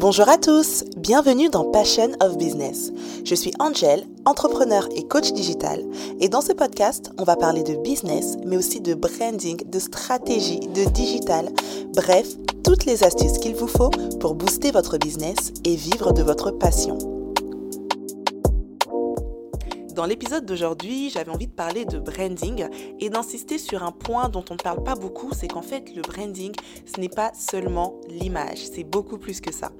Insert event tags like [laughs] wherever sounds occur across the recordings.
Bonjour à tous, bienvenue dans Passion of Business. Je suis Angel, entrepreneur et coach digital, et dans ce podcast, on va parler de business, mais aussi de branding, de stratégie, de digital, bref, toutes les astuces qu'il vous faut pour booster votre business et vivre de votre passion. Dans l'épisode d'aujourd'hui, j'avais envie de parler de branding et d'insister sur un point dont on ne parle pas beaucoup, c'est qu'en fait le branding, ce n'est pas seulement l'image, c'est beaucoup plus que ça.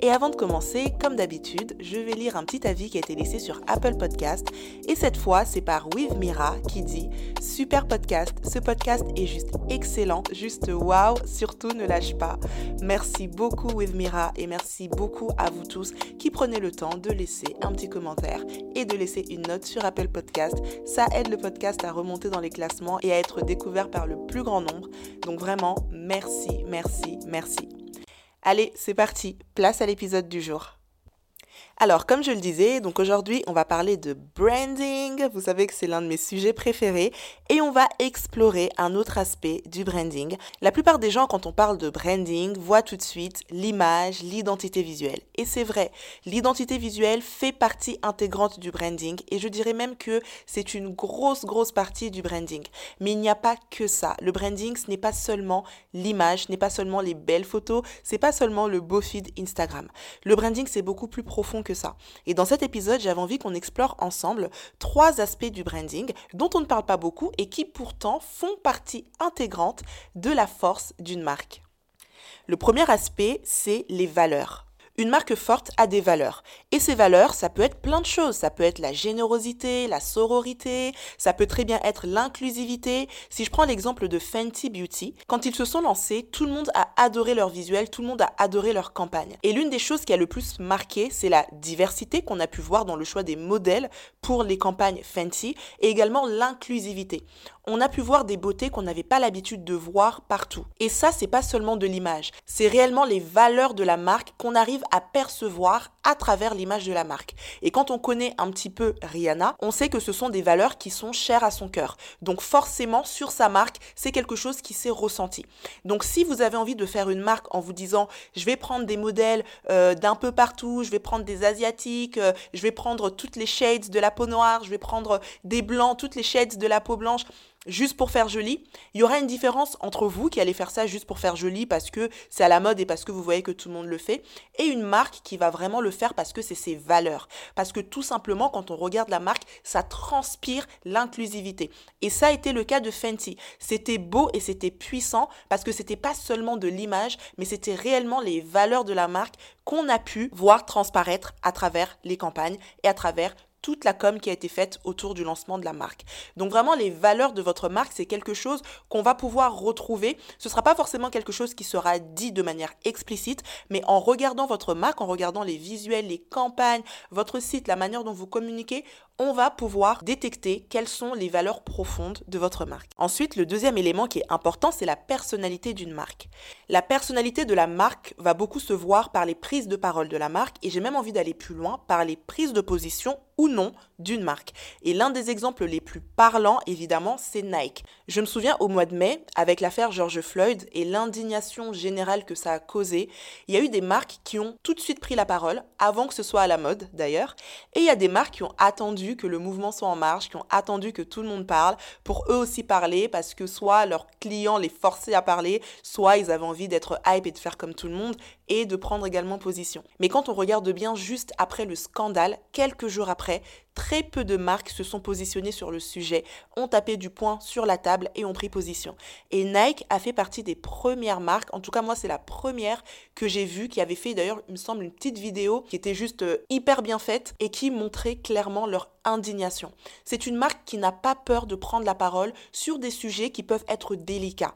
Et avant de commencer, comme d'habitude, je vais lire un petit avis qui a été laissé sur Apple Podcast. Et cette fois, c'est par With Mira qui dit Super podcast, ce podcast est juste excellent, juste waouh, surtout ne lâche pas. Merci beaucoup With Mira et merci beaucoup à vous tous qui prenez le temps de laisser un petit commentaire et de laisser une note sur Apple Podcast. Ça aide le podcast à remonter dans les classements et à être découvert par le plus grand nombre. Donc vraiment, merci, merci, merci. Allez, c'est parti, place à l'épisode du jour. Alors, comme je le disais, donc aujourd'hui, on va parler de branding. Vous savez que c'est l'un de mes sujets préférés et on va explorer un autre aspect du branding. La plupart des gens, quand on parle de branding, voient tout de suite l'image, l'identité visuelle. Et c'est vrai, l'identité visuelle fait partie intégrante du branding et je dirais même que c'est une grosse, grosse partie du branding. Mais il n'y a pas que ça. Le branding, ce n'est pas seulement l'image, ce n'est pas seulement les belles photos, c'est pas seulement le beau feed Instagram. Le branding, c'est beaucoup plus profond ça. Et dans cet épisode, j'avais envie qu'on explore ensemble trois aspects du branding dont on ne parle pas beaucoup et qui pourtant font partie intégrante de la force d'une marque. Le premier aspect, c'est les valeurs. Une marque forte a des valeurs. Et ces valeurs, ça peut être plein de choses. Ça peut être la générosité, la sororité, ça peut très bien être l'inclusivité. Si je prends l'exemple de Fenty Beauty, quand ils se sont lancés, tout le monde a adoré leur visuel, tout le monde a adoré leur campagne. Et l'une des choses qui a le plus marqué, c'est la diversité qu'on a pu voir dans le choix des modèles pour les campagnes Fenty et également l'inclusivité on a pu voir des beautés qu'on n'avait pas l'habitude de voir partout. Et ça, c'est pas seulement de l'image, c'est réellement les valeurs de la marque qu'on arrive à percevoir à travers l'image de la marque. Et quand on connaît un petit peu Rihanna, on sait que ce sont des valeurs qui sont chères à son cœur. Donc forcément, sur sa marque, c'est quelque chose qui s'est ressenti. Donc si vous avez envie de faire une marque en vous disant, je vais prendre des modèles euh, d'un peu partout, je vais prendre des asiatiques, euh, je vais prendre toutes les shades de la peau noire, je vais prendre des blancs, toutes les shades de la peau blanche, juste pour faire joli, il y aura une différence entre vous qui allez faire ça juste pour faire joli parce que c'est à la mode et parce que vous voyez que tout le monde le fait, et une marque qui va vraiment le faire parce que c'est ses valeurs. Parce que tout simplement, quand on regarde la marque, ça transpire l'inclusivité. Et ça a été le cas de Fenty. C'était beau et c'était puissant parce que c'était pas seulement de l'image, mais c'était réellement les valeurs de la marque qu'on a pu voir transparaître à travers les campagnes et à travers toute la com qui a été faite autour du lancement de la marque. Donc vraiment les valeurs de votre marque, c'est quelque chose qu'on va pouvoir retrouver. Ce ne sera pas forcément quelque chose qui sera dit de manière explicite, mais en regardant votre marque, en regardant les visuels, les campagnes, votre site, la manière dont vous communiquez, on va pouvoir détecter quelles sont les valeurs profondes de votre marque. Ensuite, le deuxième élément qui est important, c'est la personnalité d'une marque. La personnalité de la marque va beaucoup se voir par les prises de parole de la marque et j'ai même envie d'aller plus loin par les prises de position ou non d'une marque. Et l'un des exemples les plus parlants, évidemment, c'est Nike. Je me souviens au mois de mai, avec l'affaire George Floyd et l'indignation générale que ça a causé, il y a eu des marques qui ont tout de suite pris la parole, avant que ce soit à la mode d'ailleurs, et il y a des marques qui ont attendu que le mouvement soit en marche, qui ont attendu que tout le monde parle, pour eux aussi parler, parce que soit leurs clients les forçaient à parler, soit ils avaient envie d'être hype et de faire comme tout le monde, et de prendre également position. Mais quand on regarde bien juste après le scandale, quelques jours après, très peu de marques se sont positionnées sur le sujet, ont tapé du poing sur la table et ont pris position. Et Nike a fait partie des premières marques, en tout cas moi c'est la première que j'ai vue, qui avait fait d'ailleurs, il me semble, une petite vidéo qui était juste euh, hyper bien faite et qui montrait clairement leur indignation. C'est une marque qui n'a pas peur de prendre la parole sur des sujets qui peuvent être délicats.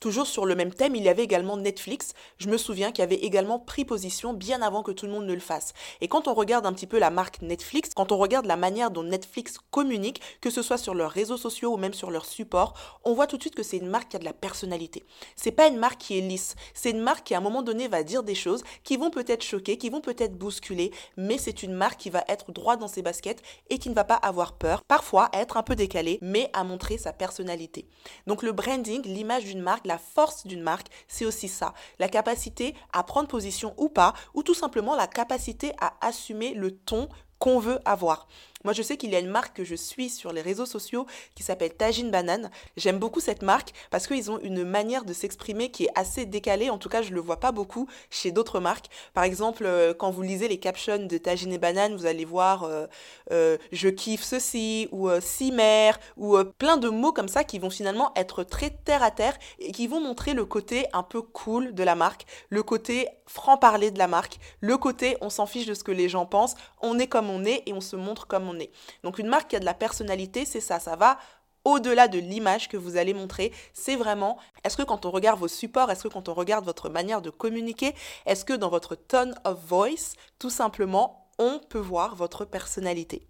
Toujours sur le même thème, il y avait également Netflix. Je me souviens qu'il avait également pris position bien avant que tout le monde ne le fasse. Et quand on regarde un petit peu la marque Netflix, quand on regarde la manière dont Netflix communique, que ce soit sur leurs réseaux sociaux ou même sur leur support, on voit tout de suite que c'est une marque qui a de la personnalité. C'est pas une marque qui est lisse. C'est une marque qui à un moment donné va dire des choses qui vont peut-être choquer, qui vont peut-être bousculer, mais c'est une marque qui va être droit dans ses baskets et qui ne va pas avoir peur, parfois être un peu décalée, mais à montrer sa personnalité. Donc le branding, l'image d'une marque, force d'une marque, c'est aussi ça, la capacité à prendre position ou pas, ou tout simplement la capacité à assumer le ton qu'on veut avoir. Moi, je sais qu'il y a une marque que je suis sur les réseaux sociaux qui s'appelle Tajin Banane. J'aime beaucoup cette marque parce qu'ils ont une manière de s'exprimer qui est assez décalée. En tout cas, je ne le vois pas beaucoup chez d'autres marques. Par exemple, euh, quand vous lisez les captions de Tajin et Banane, vous allez voir euh, euh, je kiffe ceci ou cimer ou plein de mots comme ça qui vont finalement être très terre à terre et qui vont montrer le côté un peu cool de la marque, le côté franc-parler de la marque, le côté on s'en fiche de ce que les gens pensent, on est comme on est et on se montre comme on donc une marque qui a de la personnalité, c'est ça, ça va au-delà de l'image que vous allez montrer, c'est vraiment, est-ce que quand on regarde vos supports, est-ce que quand on regarde votre manière de communiquer, est-ce que dans votre tone of voice, tout simplement, on peut voir votre personnalité?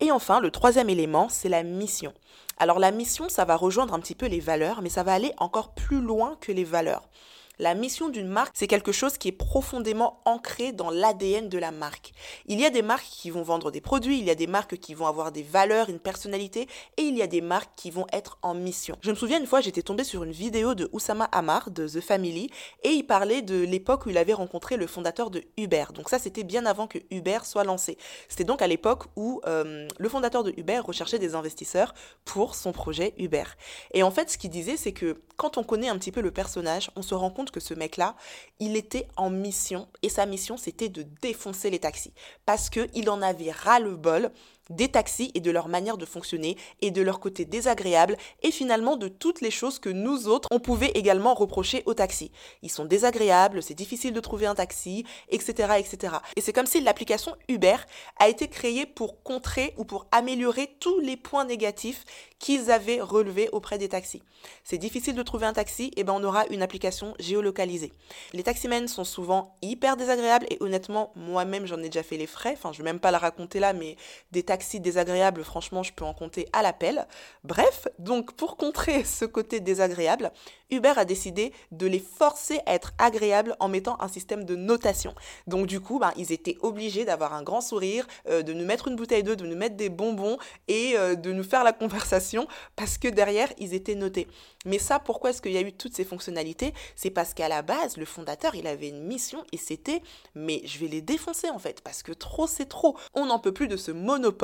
Et enfin, le troisième élément, c'est la mission. Alors la mission, ça va rejoindre un petit peu les valeurs, mais ça va aller encore plus loin que les valeurs. La mission d'une marque, c'est quelque chose qui est profondément ancré dans l'ADN de la marque. Il y a des marques qui vont vendre des produits, il y a des marques qui vont avoir des valeurs, une personnalité, et il y a des marques qui vont être en mission. Je me souviens une fois, j'étais tombée sur une vidéo de Oussama Hamar de The Family, et il parlait de l'époque où il avait rencontré le fondateur de Uber. Donc ça, c'était bien avant que Uber soit lancé. C'était donc à l'époque où euh, le fondateur de Uber recherchait des investisseurs pour son projet Uber. Et en fait, ce qu'il disait, c'est que quand on connaît un petit peu le personnage, on se rend compte que ce mec-là, il était en mission et sa mission c'était de défoncer les taxis. Parce qu'il en avait ras le bol des taxis et de leur manière de fonctionner et de leur côté désagréable et finalement de toutes les choses que nous autres on pouvait également reprocher aux taxis. Ils sont désagréables, c'est difficile de trouver un taxi, etc. etc. Et c'est comme si l'application Uber a été créée pour contrer ou pour améliorer tous les points négatifs qu'ils avaient relevés auprès des taxis. C'est difficile de trouver un taxi, et ben on aura une application géolocalisée. Les taximens sont souvent hyper désagréables et honnêtement moi-même j'en ai déjà fait les frais, enfin je vais même pas la raconter là mais des taxis désagréables, franchement, je peux en compter à l'appel. Bref, donc pour contrer [laughs] ce côté désagréable, Uber a décidé de les forcer à être agréables en mettant un système de notation. Donc du coup, ben, ils étaient obligés d'avoir un grand sourire, euh, de nous mettre une bouteille d'eau, de nous mettre des bonbons et euh, de nous faire la conversation [laughs] parce que derrière, ils étaient notés. Mais ça, pourquoi est-ce qu'il y a eu toutes ces fonctionnalités? C'est parce qu'à la base, le fondateur, il avait une mission et c'était, mais je vais les défoncer en fait, parce que trop c'est trop. On n'en peut plus de ce monopole.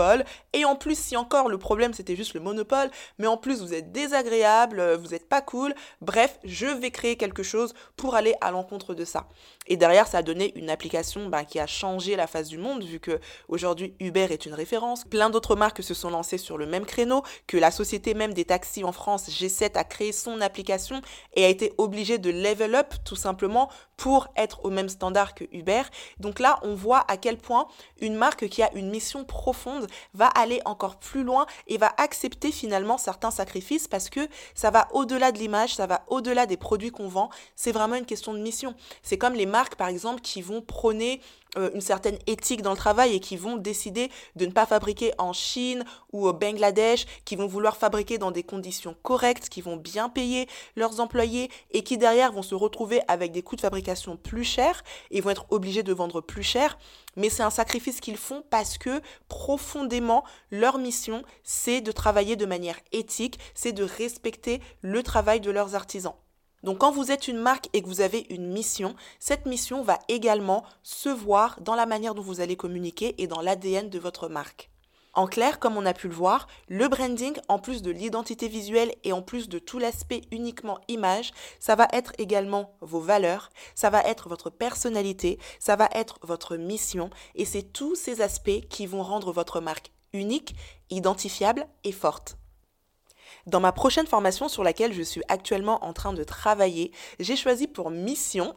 Et en plus, si encore le problème c'était juste le monopole, mais en plus vous êtes désagréable, euh, vous n'êtes pas cool, bref, je vais créer quelque chose pour aller à l'encontre de ça. Et derrière, ça a donné une application ben, qui a changé la face du monde, vu que aujourd'hui Uber est une référence. Plein d'autres marques se sont lancées sur le même créneau, que la société même des taxis en France, G7, a créé son application et a été obligé de level up tout simplement pour être au même standard que Uber. Donc là, on voit à quel point une marque qui a une mission profonde va aller encore plus loin et va accepter finalement certains sacrifices parce que ça va au-delà de l'image, ça va au-delà des produits qu'on vend. C'est vraiment une question de mission. C'est comme les marques, par exemple, qui vont prôner une certaine éthique dans le travail et qui vont décider de ne pas fabriquer en Chine ou au Bangladesh, qui vont vouloir fabriquer dans des conditions correctes, qui vont bien payer leurs employés et qui derrière vont se retrouver avec des coûts de fabrication plus chers et vont être obligés de vendre plus cher. Mais c'est un sacrifice qu'ils font parce que profondément, leur mission, c'est de travailler de manière éthique, c'est de respecter le travail de leurs artisans. Donc quand vous êtes une marque et que vous avez une mission, cette mission va également se voir dans la manière dont vous allez communiquer et dans l'ADN de votre marque. En clair, comme on a pu le voir, le branding, en plus de l'identité visuelle et en plus de tout l'aspect uniquement image, ça va être également vos valeurs, ça va être votre personnalité, ça va être votre mission et c'est tous ces aspects qui vont rendre votre marque unique, identifiable et forte. Dans ma prochaine formation sur laquelle je suis actuellement en train de travailler, j'ai choisi pour mission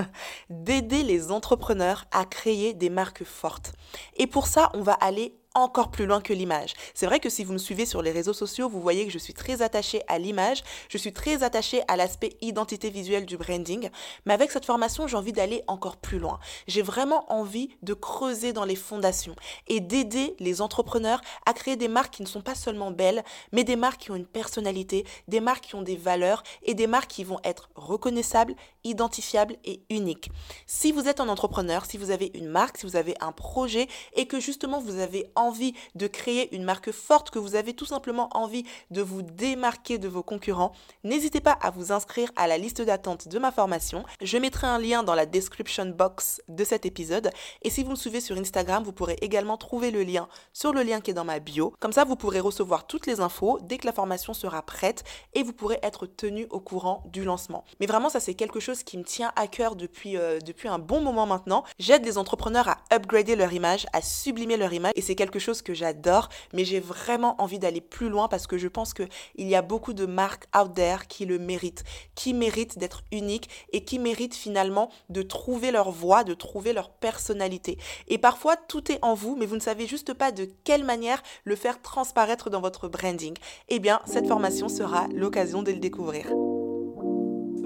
[laughs] d'aider les entrepreneurs à créer des marques fortes. Et pour ça, on va aller encore plus loin que l'image. C'est vrai que si vous me suivez sur les réseaux sociaux, vous voyez que je suis très attachée à l'image, je suis très attachée à l'aspect identité visuelle du branding, mais avec cette formation, j'ai envie d'aller encore plus loin. J'ai vraiment envie de creuser dans les fondations et d'aider les entrepreneurs à créer des marques qui ne sont pas seulement belles, mais des marques qui ont une personnalité, des marques qui ont des valeurs et des marques qui vont être reconnaissables, identifiables et uniques. Si vous êtes un entrepreneur, si vous avez une marque, si vous avez un projet et que justement vous avez envie envie de créer une marque forte, que vous avez tout simplement envie de vous démarquer de vos concurrents, n'hésitez pas à vous inscrire à la liste d'attente de ma formation. Je mettrai un lien dans la description box de cet épisode. Et si vous me suivez sur Instagram, vous pourrez également trouver le lien sur le lien qui est dans ma bio. Comme ça, vous pourrez recevoir toutes les infos dès que la formation sera prête et vous pourrez être tenu au courant du lancement. Mais vraiment, ça c'est quelque chose qui me tient à cœur depuis, euh, depuis un bon moment maintenant. J'aide les entrepreneurs à upgrader leur image, à sublimer leur image et c'est chose que j'adore, mais j'ai vraiment envie d'aller plus loin parce que je pense qu'il y a beaucoup de marques out there qui le méritent, qui méritent d'être uniques et qui méritent finalement de trouver leur voix, de trouver leur personnalité. Et parfois, tout est en vous, mais vous ne savez juste pas de quelle manière le faire transparaître dans votre branding. Eh bien, cette formation sera l'occasion de le découvrir.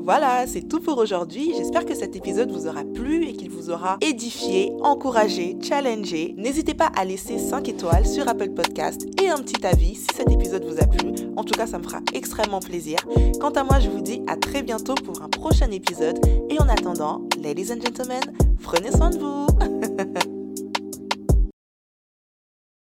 Voilà, c'est tout pour aujourd'hui. J'espère que cet épisode vous aura plu et qu'il vous aura édifié, encouragé, challengé. N'hésitez pas à laisser 5 étoiles sur Apple Podcast et un petit avis si cet épisode vous a plu. En tout cas, ça me fera extrêmement plaisir. Quant à moi, je vous dis à très bientôt pour un prochain épisode. Et en attendant, ladies and gentlemen, prenez soin de vous. [laughs]